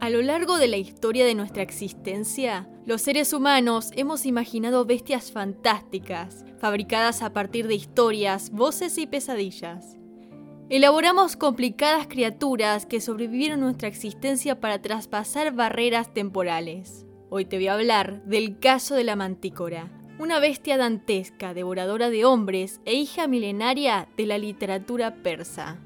A lo largo de la historia de nuestra existencia, los seres humanos hemos imaginado bestias fantásticas, fabricadas a partir de historias, voces y pesadillas. Elaboramos complicadas criaturas que sobrevivieron nuestra existencia para traspasar barreras temporales. Hoy te voy a hablar del caso de la mantícora, una bestia dantesca, devoradora de hombres e hija milenaria de la literatura persa.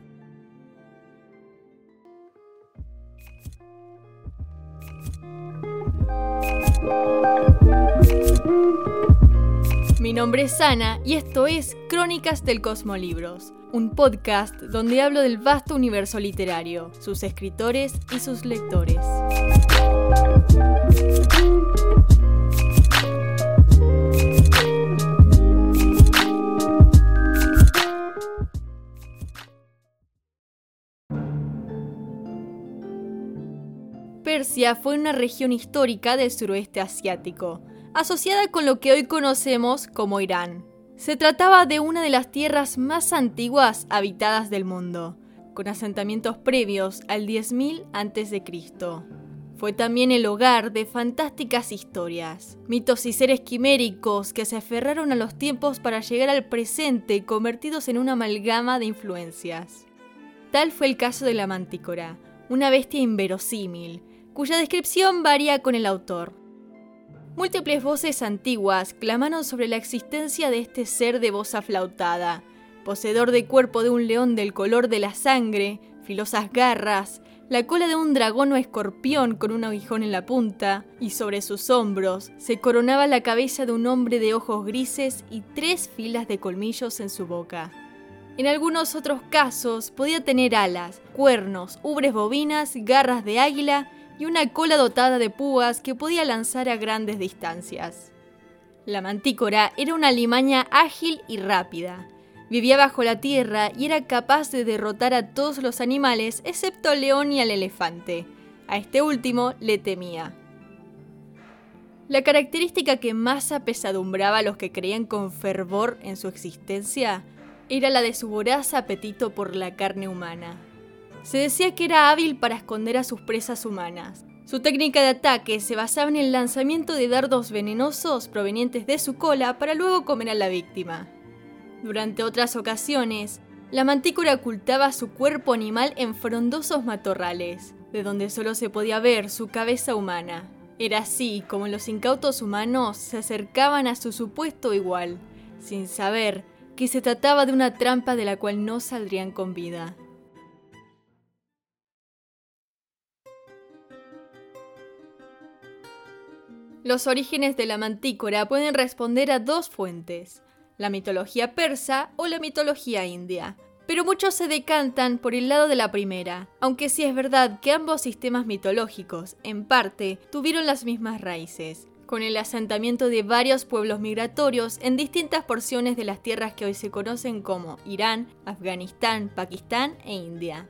Mi nombre es Ana y esto es Crónicas del Cosmolibros, un podcast donde hablo del vasto universo literario, sus escritores y sus lectores. Persia fue una región histórica del suroeste asiático, asociada con lo que hoy conocemos como Irán. Se trataba de una de las tierras más antiguas habitadas del mundo, con asentamientos previos al 10.000 a.C. Fue también el hogar de fantásticas historias, mitos y seres quiméricos que se aferraron a los tiempos para llegar al presente convertidos en una amalgama de influencias. Tal fue el caso de la mantícora, una bestia inverosímil, cuya descripción varía con el autor. Múltiples voces antiguas clamaron sobre la existencia de este ser de voz aflautada, poseedor de cuerpo de un león del color de la sangre, filosas garras, la cola de un dragón o escorpión con un aguijón en la punta, y sobre sus hombros se coronaba la cabeza de un hombre de ojos grises y tres filas de colmillos en su boca. En algunos otros casos podía tener alas, cuernos, ubres bovinas, garras de águila y una cola dotada de púas que podía lanzar a grandes distancias. La mantícora era una limaña ágil y rápida. Vivía bajo la tierra y era capaz de derrotar a todos los animales excepto al león y al elefante. A este último le temía. La característica que más apesadumbraba a los que creían con fervor en su existencia era la de su voraz apetito por la carne humana. Se decía que era hábil para esconder a sus presas humanas. Su técnica de ataque se basaba en el lanzamiento de dardos venenosos provenientes de su cola para luego comer a la víctima. Durante otras ocasiones, la mantícora ocultaba su cuerpo animal en frondosos matorrales, de donde solo se podía ver su cabeza humana. Era así como los incautos humanos se acercaban a su supuesto igual, sin saber que se trataba de una trampa de la cual no saldrían con vida. Los orígenes de la mantícora pueden responder a dos fuentes, la mitología persa o la mitología india. Pero muchos se decantan por el lado de la primera, aunque sí es verdad que ambos sistemas mitológicos, en parte, tuvieron las mismas raíces, con el asentamiento de varios pueblos migratorios en distintas porciones de las tierras que hoy se conocen como Irán, Afganistán, Pakistán e India.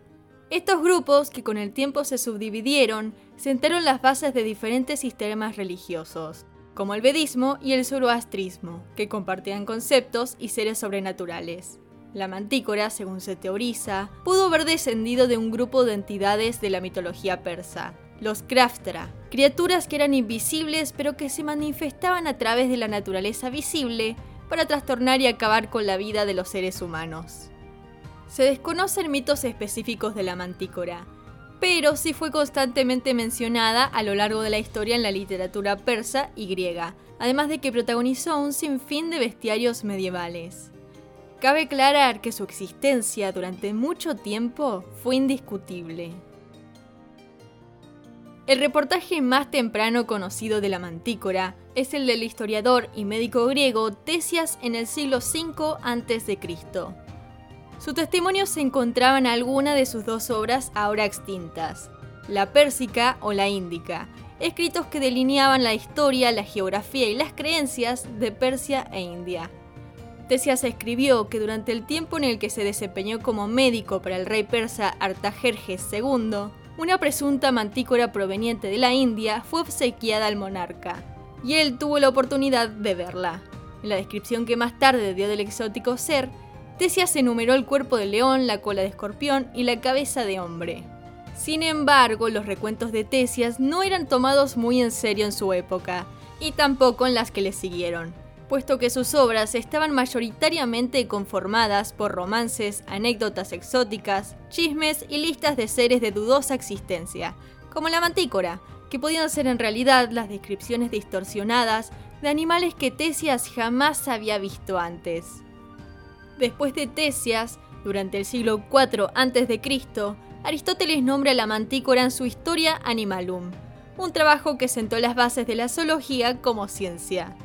Estos grupos, que con el tiempo se subdividieron, sentaron las bases de diferentes sistemas religiosos, como el vedismo y el zoroastrismo, que compartían conceptos y seres sobrenaturales. La mantícora, según se teoriza, pudo haber descendido de un grupo de entidades de la mitología persa, los Kraftra, criaturas que eran invisibles pero que se manifestaban a través de la naturaleza visible para trastornar y acabar con la vida de los seres humanos. Se desconocen mitos específicos de la mantícora, pero sí fue constantemente mencionada a lo largo de la historia en la literatura persa y griega, además de que protagonizó un sinfín de bestiarios medievales. Cabe aclarar que su existencia durante mucho tiempo fue indiscutible. El reportaje más temprano conocido de la mantícora es el del historiador y médico griego Tesias en el siglo V a.C. Su testimonio se encontraba en alguna de sus dos obras ahora extintas, la Pérsica o la Índica, escritos que delineaban la historia, la geografía y las creencias de Persia e India. Tesias escribió que durante el tiempo en el que se desempeñó como médico para el rey persa Artajerjes II, una presunta mantícora proveniente de la India fue obsequiada al monarca, y él tuvo la oportunidad de verla. En la descripción que más tarde dio del exótico ser, Tesias enumeró el cuerpo de león, la cola de escorpión y la cabeza de hombre. Sin embargo, los recuentos de Tesias no eran tomados muy en serio en su época, y tampoco en las que le siguieron, puesto que sus obras estaban mayoritariamente conformadas por romances, anécdotas exóticas, chismes y listas de seres de dudosa existencia, como la mantícora, que podían ser en realidad las descripciones distorsionadas de animales que Tesias jamás había visto antes. Después de Tesias, durante el siglo IV a.C., Aristóteles nombra la mantícora en su Historia Animalum, un trabajo que sentó las bases de la zoología como ciencia.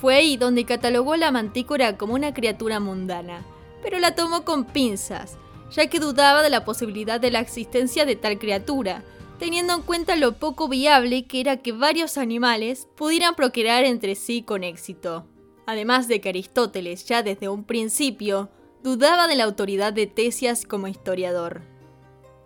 Fue ahí donde catalogó la mantícora como una criatura mundana, pero la tomó con pinzas, ya que dudaba de la posibilidad de la existencia de tal criatura, teniendo en cuenta lo poco viable que era que varios animales pudieran procrear entre sí con éxito. Además de que Aristóteles ya desde un principio dudaba de la autoridad de Tesias como historiador.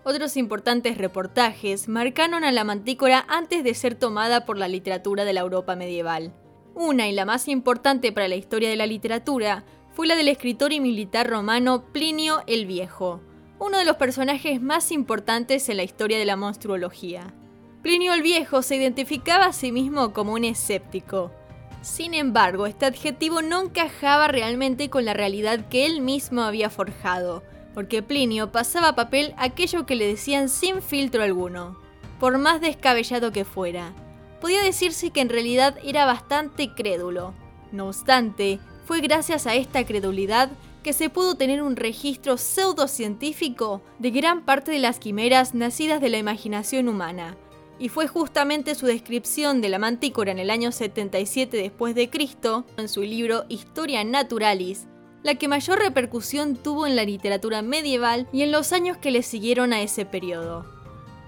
Otros importantes reportajes marcaron a la mantícora antes de ser tomada por la literatura de la Europa medieval. Una y la más importante para la historia de la literatura fue la del escritor y militar romano Plinio el Viejo, uno de los personajes más importantes en la historia de la monstruología. Plinio el Viejo se identificaba a sí mismo como un escéptico. Sin embargo, este adjetivo no encajaba realmente con la realidad que él mismo había forjado, porque Plinio pasaba papel aquello que le decían sin filtro alguno, por más descabellado que fuera. Podía decirse que en realidad era bastante crédulo. No obstante, fue gracias a esta credulidad que se pudo tener un registro pseudocientífico de gran parte de las quimeras nacidas de la imaginación humana, y fue justamente su descripción de la mantícora en el año 77 después de Cristo, en su libro Historia Naturalis, la que mayor repercusión tuvo en la literatura medieval y en los años que le siguieron a ese periodo.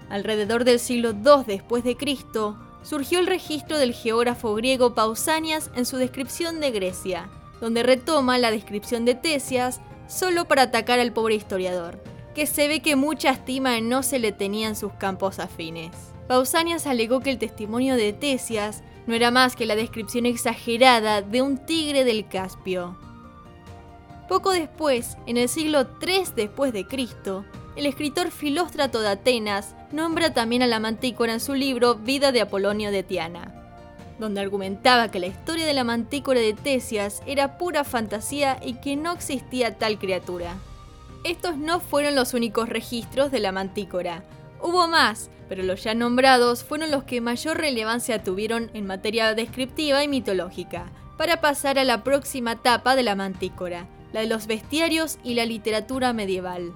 Alrededor del siglo II después de Cristo, surgió el registro del geógrafo griego Pausanias en su descripción de Grecia, donde retoma la descripción de Tesias solo para atacar al pobre historiador, que se ve que mucha estima no se le tenía en sus campos afines. Pausanias alegó que el testimonio de Tesias no era más que la descripción exagerada de un tigre del Caspio. Poco después, en el siglo III después de Cristo, el escritor Filóstrato de Atenas nombra también a la mantícora en su libro Vida de Apolonio de Tiana, donde argumentaba que la historia de la mantícora de Tesias era pura fantasía y que no existía tal criatura. Estos no fueron los únicos registros de la mantícora. Hubo más, pero los ya nombrados fueron los que mayor relevancia tuvieron en materia descriptiva y mitológica, para pasar a la próxima etapa de la mantícora, la de los bestiarios y la literatura medieval.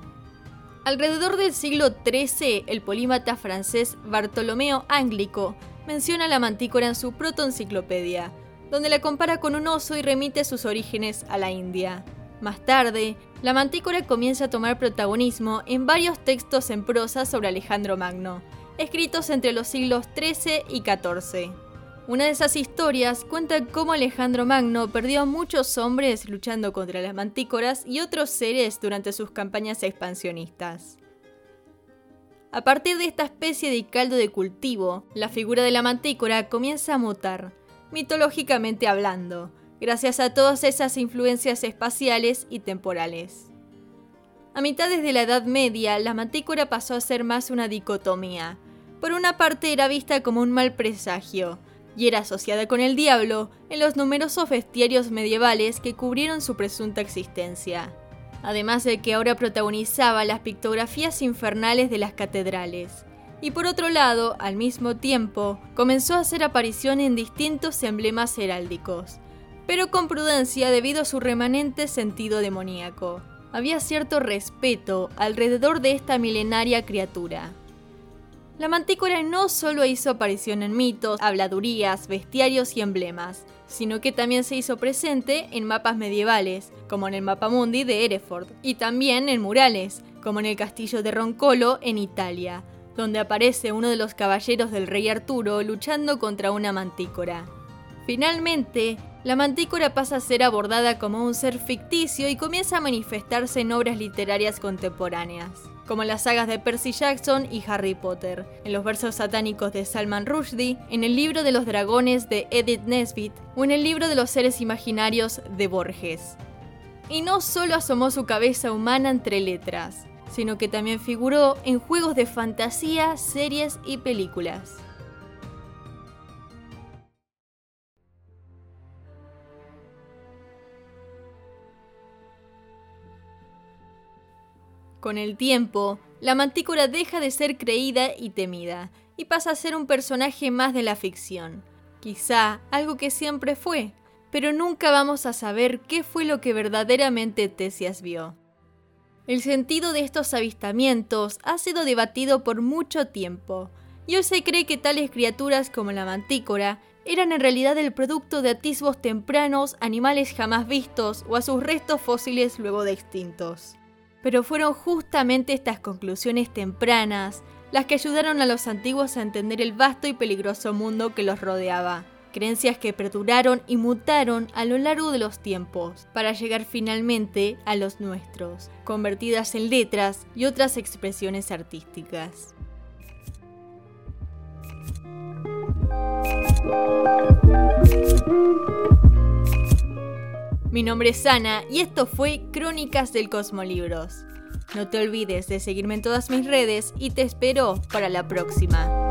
Alrededor del siglo XIII, el polímata francés Bartolomeo Anglico menciona la mantícora en su protoenciclopedia, donde la compara con un oso y remite sus orígenes a la India. Más tarde, la mantícora comienza a tomar protagonismo en varios textos en prosa sobre Alejandro Magno, escritos entre los siglos XIII y XIV. Una de esas historias cuenta cómo Alejandro Magno perdió a muchos hombres luchando contra las mantícoras y otros seres durante sus campañas expansionistas. A partir de esta especie de caldo de cultivo, la figura de la mantícora comienza a mutar, mitológicamente hablando, gracias a todas esas influencias espaciales y temporales. A mitades de la Edad Media, la mantícora pasó a ser más una dicotomía. Por una parte era vista como un mal presagio, y era asociada con el diablo en los numerosos bestiarios medievales que cubrieron su presunta existencia, además de que ahora protagonizaba las pictografías infernales de las catedrales. Y por otro lado, al mismo tiempo, comenzó a hacer aparición en distintos emblemas heráldicos, pero con prudencia debido a su remanente sentido demoníaco. Había cierto respeto alrededor de esta milenaria criatura. La mantícora no solo hizo aparición en mitos, habladurías, bestiarios y emblemas, sino que también se hizo presente en mapas medievales, como en el mapa mundi de Hereford, y también en murales, como en el castillo de Roncolo en Italia, donde aparece uno de los caballeros del rey Arturo luchando contra una mantícora. Finalmente, la mantícora pasa a ser abordada como un ser ficticio y comienza a manifestarse en obras literarias contemporáneas como en las sagas de Percy Jackson y Harry Potter, en los versos satánicos de Salman Rushdie, en el libro de los dragones de Edith Nesbit o en el libro de los seres imaginarios de Borges. Y no solo asomó su cabeza humana entre letras, sino que también figuró en juegos de fantasía, series y películas. Con el tiempo, la mantícora deja de ser creída y temida, y pasa a ser un personaje más de la ficción. Quizá algo que siempre fue, pero nunca vamos a saber qué fue lo que verdaderamente Tesias vio. El sentido de estos avistamientos ha sido debatido por mucho tiempo, y hoy se cree que tales criaturas como la mantícora eran en realidad el producto de atisbos tempranos, animales jamás vistos o a sus restos fósiles luego de extintos. Pero fueron justamente estas conclusiones tempranas las que ayudaron a los antiguos a entender el vasto y peligroso mundo que los rodeaba. Creencias que perduraron y mutaron a lo largo de los tiempos, para llegar finalmente a los nuestros, convertidas en letras y otras expresiones artísticas. Mi nombre es Ana y esto fue Crónicas del Cosmolibros. No te olvides de seguirme en todas mis redes y te espero para la próxima.